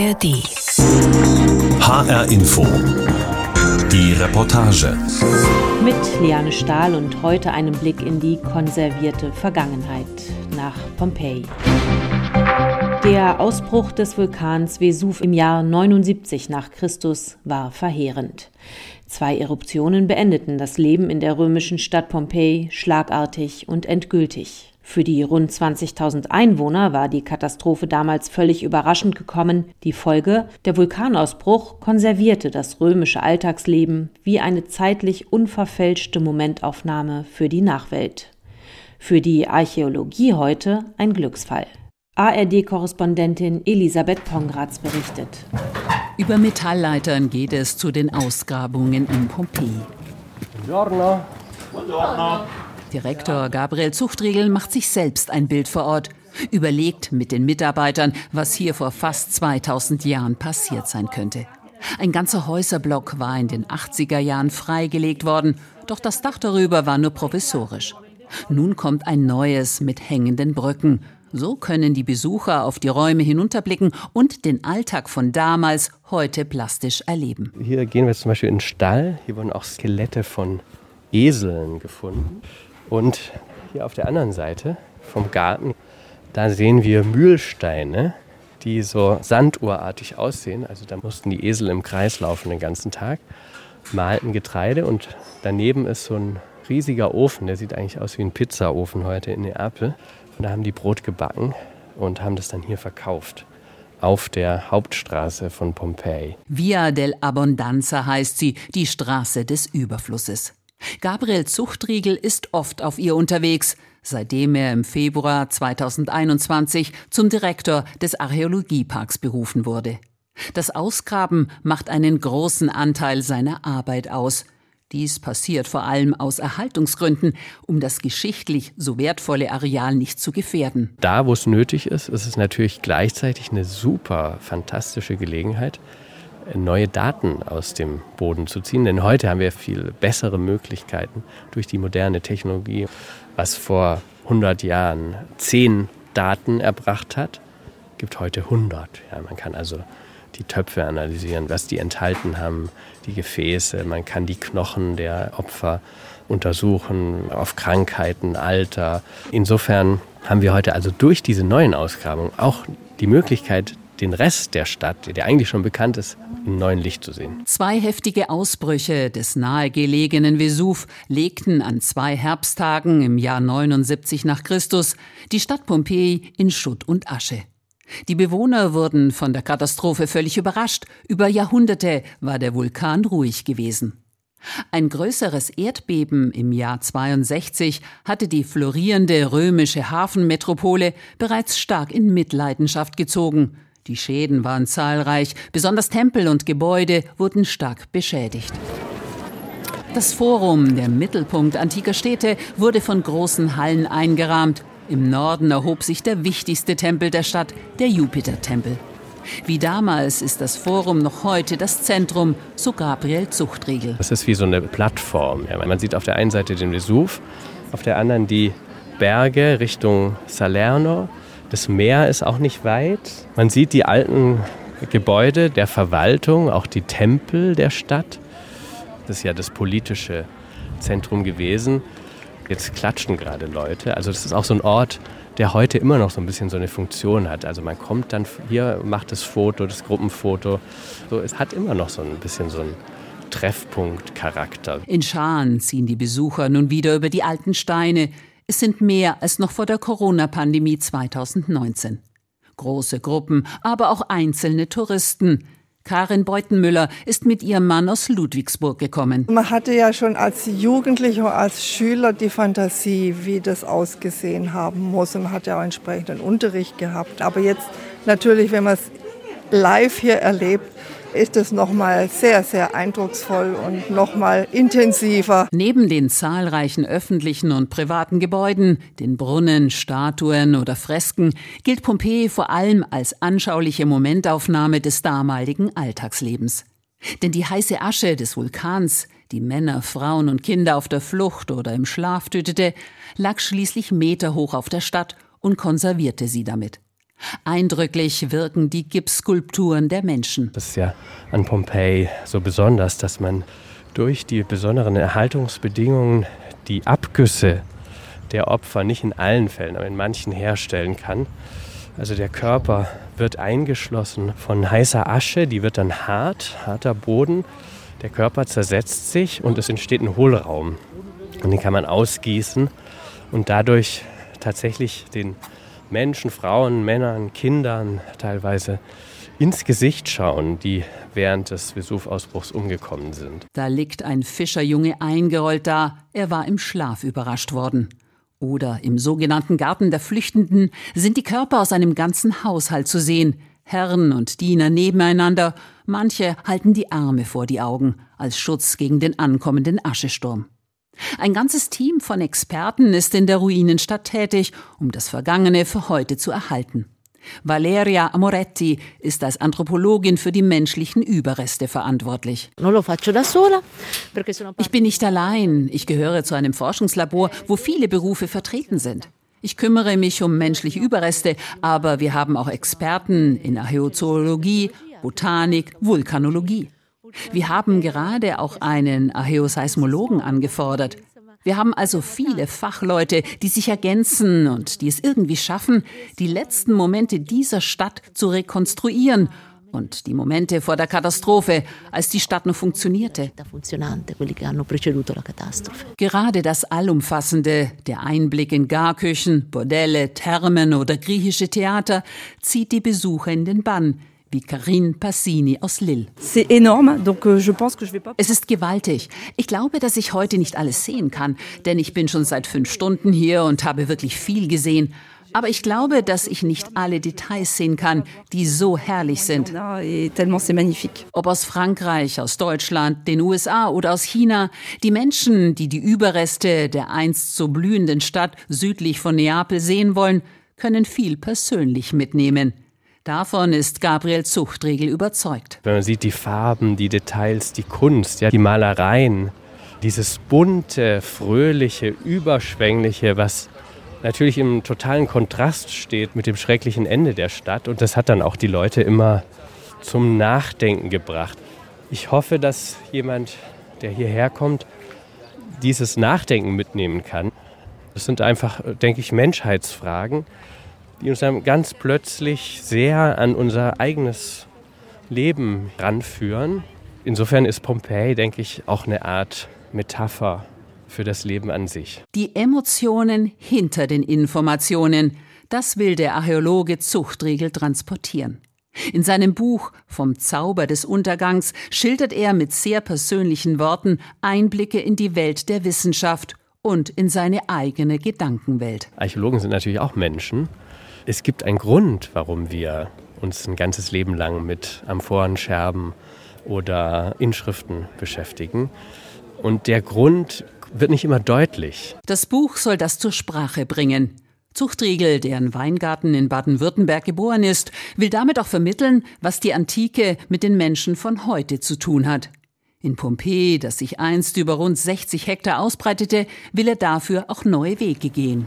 ARD. HR Info. Die Reportage. Mit Liane Stahl und heute einem Blick in die konservierte Vergangenheit nach Pompeji. Der Ausbruch des Vulkans Vesuv im Jahr 79 nach Christus war verheerend. Zwei Eruptionen beendeten das Leben in der römischen Stadt Pompeji schlagartig und endgültig. Für die rund 20.000 Einwohner war die Katastrophe damals völlig überraschend gekommen. Die Folge, der Vulkanausbruch, konservierte das römische Alltagsleben wie eine zeitlich unverfälschte Momentaufnahme für die Nachwelt. Für die Archäologie heute ein Glücksfall. ARD-Korrespondentin Elisabeth Pongratz berichtet. Über Metallleitern geht es zu den Ausgrabungen in Pompeji. Buongiorno. Buongiorno. Direktor Gabriel Zuchtriegel macht sich selbst ein Bild vor Ort, überlegt mit den Mitarbeitern, was hier vor fast 2000 Jahren passiert sein könnte. Ein ganzer Häuserblock war in den 80er Jahren freigelegt worden, doch das Dach darüber war nur provisorisch. Nun kommt ein neues mit hängenden Brücken. So können die Besucher auf die Räume hinunterblicken und den Alltag von damals heute plastisch erleben. Hier gehen wir zum Beispiel in den Stall. Hier wurden auch Skelette von Eseln gefunden. Und hier auf der anderen Seite vom Garten, da sehen wir Mühlsteine, die so sanduhrartig aussehen. Also da mussten die Esel im Kreis laufen den ganzen Tag, malten Getreide und daneben ist so ein riesiger Ofen, der sieht eigentlich aus wie ein Pizzaofen heute in Neapel. Und da haben die Brot gebacken und haben das dann hier verkauft auf der Hauptstraße von Pompeji. Via dell'Abbondanza heißt sie, die Straße des Überflusses. Gabriel Zuchtriegel ist oft auf ihr unterwegs, seitdem er im Februar 2021 zum Direktor des Archäologieparks berufen wurde. Das Ausgraben macht einen großen Anteil seiner Arbeit aus. Dies passiert vor allem aus Erhaltungsgründen, um das geschichtlich so wertvolle Areal nicht zu gefährden. Da, wo es nötig ist, ist es natürlich gleichzeitig eine super fantastische Gelegenheit, neue Daten aus dem Boden zu ziehen. Denn heute haben wir viel bessere Möglichkeiten durch die moderne Technologie, was vor 100 Jahren 10 Daten erbracht hat, gibt heute 100. Ja, man kann also die Töpfe analysieren, was die enthalten haben, die Gefäße. Man kann die Knochen der Opfer untersuchen auf Krankheiten, Alter. Insofern haben wir heute also durch diese neuen Ausgrabungen auch die Möglichkeit, den Rest der Stadt, der eigentlich schon bekannt ist, im neuen Licht zu sehen. Zwei heftige Ausbrüche des nahegelegenen Vesuv legten an zwei Herbsttagen im Jahr 79 nach Christus die Stadt Pompeji in Schutt und Asche. Die Bewohner wurden von der Katastrophe völlig überrascht. Über Jahrhunderte war der Vulkan ruhig gewesen. Ein größeres Erdbeben im Jahr 62 hatte die florierende römische Hafenmetropole bereits stark in Mitleidenschaft gezogen. Die Schäden waren zahlreich, besonders Tempel und Gebäude wurden stark beschädigt. Das Forum, der Mittelpunkt antiker Städte, wurde von großen Hallen eingerahmt. Im Norden erhob sich der wichtigste Tempel der Stadt, der Jupitertempel. Wie damals ist das Forum noch heute das Zentrum, so Gabriel Zuchtriegel. Das ist wie so eine Plattform. Ja, man sieht auf der einen Seite den Vesuv, auf der anderen die Berge Richtung Salerno das Meer ist auch nicht weit. Man sieht die alten Gebäude der Verwaltung, auch die Tempel der Stadt. Das ist ja das politische Zentrum gewesen. Jetzt klatschen gerade Leute. Also das ist auch so ein Ort, der heute immer noch so ein bisschen so eine Funktion hat. Also man kommt dann hier, macht das Foto, das Gruppenfoto. So, es hat immer noch so ein bisschen so einen Treffpunkt-Charakter. In Scharen ziehen die Besucher nun wieder über die alten Steine, es sind mehr als noch vor der Corona-Pandemie 2019. Große Gruppen, aber auch einzelne Touristen. Karin Beutenmüller ist mit ihrem Mann aus Ludwigsburg gekommen. Man hatte ja schon als Jugendlicher, als Schüler die Fantasie, wie das ausgesehen haben muss. Und hat ja auch entsprechenden Unterricht gehabt. Aber jetzt natürlich, wenn man es live hier erlebt, ist es nochmal sehr, sehr eindrucksvoll und nochmal intensiver. Neben den zahlreichen öffentlichen und privaten Gebäuden, den Brunnen, Statuen oder Fresken, gilt Pompeji vor allem als anschauliche Momentaufnahme des damaligen Alltagslebens. Denn die heiße Asche des Vulkans, die Männer, Frauen und Kinder auf der Flucht oder im Schlaf tötete, lag schließlich meterhoch auf der Stadt und konservierte sie damit. Eindrücklich wirken die Gipsskulpturen der Menschen. Das ist ja an Pompeji so besonders, dass man durch die besonderen Erhaltungsbedingungen die Abgüsse der Opfer nicht in allen Fällen, aber in manchen herstellen kann. Also der Körper wird eingeschlossen von heißer Asche, die wird dann hart, harter Boden. Der Körper zersetzt sich und es entsteht ein Hohlraum. Und den kann man ausgießen und dadurch tatsächlich den Menschen, Frauen, Männern, Kindern teilweise ins Gesicht schauen, die während des Vesuvausbruchs umgekommen sind. Da liegt ein Fischerjunge eingerollt da, er war im Schlaf überrascht worden. Oder im sogenannten Garten der Flüchtenden sind die Körper aus einem ganzen Haushalt zu sehen, Herren und Diener nebeneinander, manche halten die Arme vor die Augen als Schutz gegen den ankommenden Aschesturm. Ein ganzes Team von Experten ist in der Ruinenstadt tätig, um das Vergangene für heute zu erhalten. Valeria Amoretti ist als Anthropologin für die menschlichen Überreste verantwortlich. Ich bin nicht allein. Ich gehöre zu einem Forschungslabor, wo viele Berufe vertreten sind. Ich kümmere mich um menschliche Überreste, aber wir haben auch Experten in Archäozoologie, Botanik, Vulkanologie. Wir haben gerade auch einen Archäoseismologen angefordert. Wir haben also viele Fachleute, die sich ergänzen und die es irgendwie schaffen, die letzten Momente dieser Stadt zu rekonstruieren und die Momente vor der Katastrophe, als die Stadt noch funktionierte. Gerade das Allumfassende, der Einblick in Garküchen, Bordelle, Thermen oder griechische Theater, zieht die Besucher in den Bann wie Karine Passini aus Lille. Euh, es ist gewaltig. Ich glaube, dass ich heute nicht alles sehen kann, denn ich bin schon seit fünf Stunden hier und habe wirklich viel gesehen. Aber ich glaube, dass ich nicht alle Details sehen kann, die so herrlich sind. Ob aus Frankreich, aus Deutschland, den USA oder aus China, die Menschen, die die Überreste der einst so blühenden Stadt südlich von Neapel sehen wollen, können viel persönlich mitnehmen. Davon ist Gabriel Zuchtriegel überzeugt. Wenn man sieht die Farben, die Details, die Kunst, ja, die Malereien, dieses bunte, fröhliche, überschwängliche, was natürlich im totalen Kontrast steht mit dem schrecklichen Ende der Stadt. Und das hat dann auch die Leute immer zum Nachdenken gebracht. Ich hoffe, dass jemand, der hierher kommt, dieses Nachdenken mitnehmen kann. Das sind einfach, denke ich, Menschheitsfragen, die uns dann ganz plötzlich sehr an unser eigenes Leben ranführen. Insofern ist Pompeji, denke ich, auch eine Art Metapher für das Leben an sich. Die Emotionen hinter den Informationen, das will der Archäologe Zuchtriegel transportieren. In seinem Buch Vom Zauber des Untergangs schildert er mit sehr persönlichen Worten Einblicke in die Welt der Wissenschaft und in seine eigene Gedankenwelt. Archäologen sind natürlich auch Menschen es gibt einen Grund, warum wir uns ein ganzes Leben lang mit Amphoren, oder Inschriften beschäftigen. Und der Grund wird nicht immer deutlich. Das Buch soll das zur Sprache bringen. Zuchtriegel, der in Weingarten in Baden-Württemberg geboren ist, will damit auch vermitteln, was die Antike mit den Menschen von heute zu tun hat. In Pompeji, das sich einst über rund 60 Hektar ausbreitete, will er dafür auch neue Wege gehen.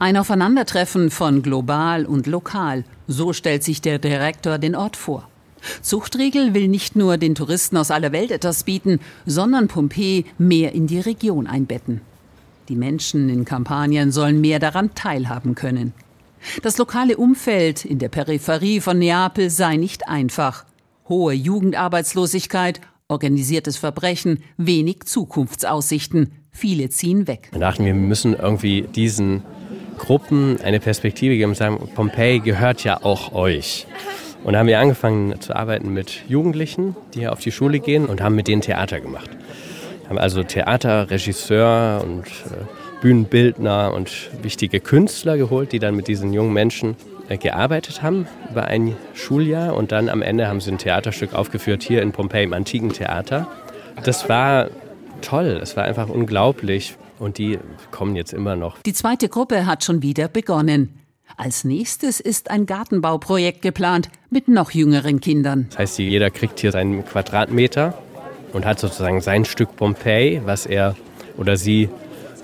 Ein Aufeinandertreffen von global und lokal, so stellt sich der Direktor den Ort vor. Zuchtriegel will nicht nur den Touristen aus aller Welt etwas bieten, sondern Pompeji mehr in die Region einbetten. Die Menschen in Kampanien sollen mehr daran teilhaben können. Das lokale Umfeld in der Peripherie von Neapel sei nicht einfach. Hohe Jugendarbeitslosigkeit, organisiertes Verbrechen, wenig Zukunftsaussichten. Viele ziehen weg. Wir dachten, wir müssen irgendwie diesen Gruppen eine Perspektive geben und sagen, Pompeji gehört ja auch euch. Und da haben wir angefangen zu arbeiten mit Jugendlichen, die hier auf die Schule gehen und haben mit denen Theater gemacht. Haben also Theater, Regisseur und äh, Bühnenbildner und wichtige Künstler geholt, die dann mit diesen jungen Menschen äh, gearbeitet haben über ein Schuljahr und dann am Ende haben sie ein Theaterstück aufgeführt hier in Pompeji im Antiken Theater. Das war toll, es war einfach unglaublich, und die kommen jetzt immer noch. Die zweite Gruppe hat schon wieder begonnen. Als nächstes ist ein Gartenbauprojekt geplant mit noch jüngeren Kindern. Das heißt, jeder kriegt hier seinen Quadratmeter und hat sozusagen sein Stück Pompeji, was er oder sie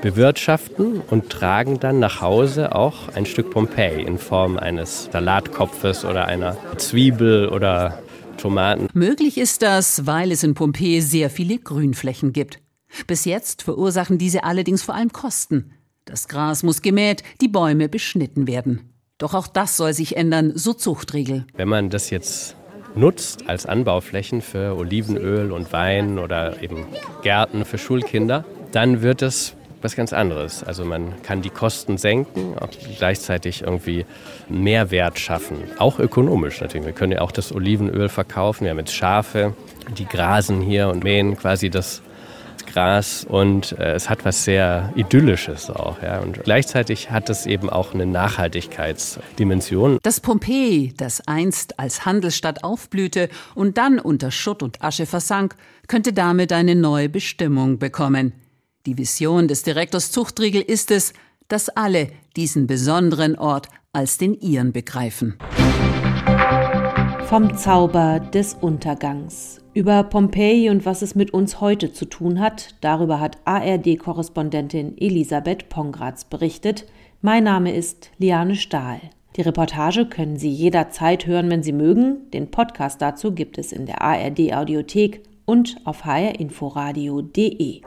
bewirtschaften und tragen dann nach Hause auch ein Stück Pompeji in Form eines Salatkopfes oder einer Zwiebel oder Tomaten. Möglich ist das, weil es in Pompeji sehr viele Grünflächen gibt. Bis jetzt verursachen diese allerdings vor allem Kosten. Das Gras muss gemäht, die Bäume beschnitten werden. Doch auch das soll sich ändern, so Zuchtregel. Wenn man das jetzt nutzt als Anbauflächen für Olivenöl und Wein oder eben Gärten für Schulkinder, dann wird es was ganz anderes. Also man kann die Kosten senken, gleichzeitig irgendwie Mehrwert schaffen. Auch ökonomisch natürlich. Wir können ja auch das Olivenöl verkaufen. Wir haben jetzt Schafe, die grasen hier und mähen quasi das Gras und äh, es hat was sehr Idyllisches auch. Ja. Und gleichzeitig hat es eben auch eine Nachhaltigkeitsdimension. Das Pompeji, das einst als Handelsstadt aufblühte und dann unter Schutt und Asche versank, könnte damit eine neue Bestimmung bekommen. Die Vision des Direktors Zuchtriegel ist es, dass alle diesen besonderen Ort als den ihren begreifen. Vom Zauber des Untergangs. Über Pompeji und was es mit uns heute zu tun hat, darüber hat ARD-Korrespondentin Elisabeth Pongratz berichtet. Mein Name ist Liane Stahl. Die Reportage können Sie jederzeit hören, wenn Sie mögen. Den Podcast dazu gibt es in der ARD Audiothek und auf hrinforadio.de.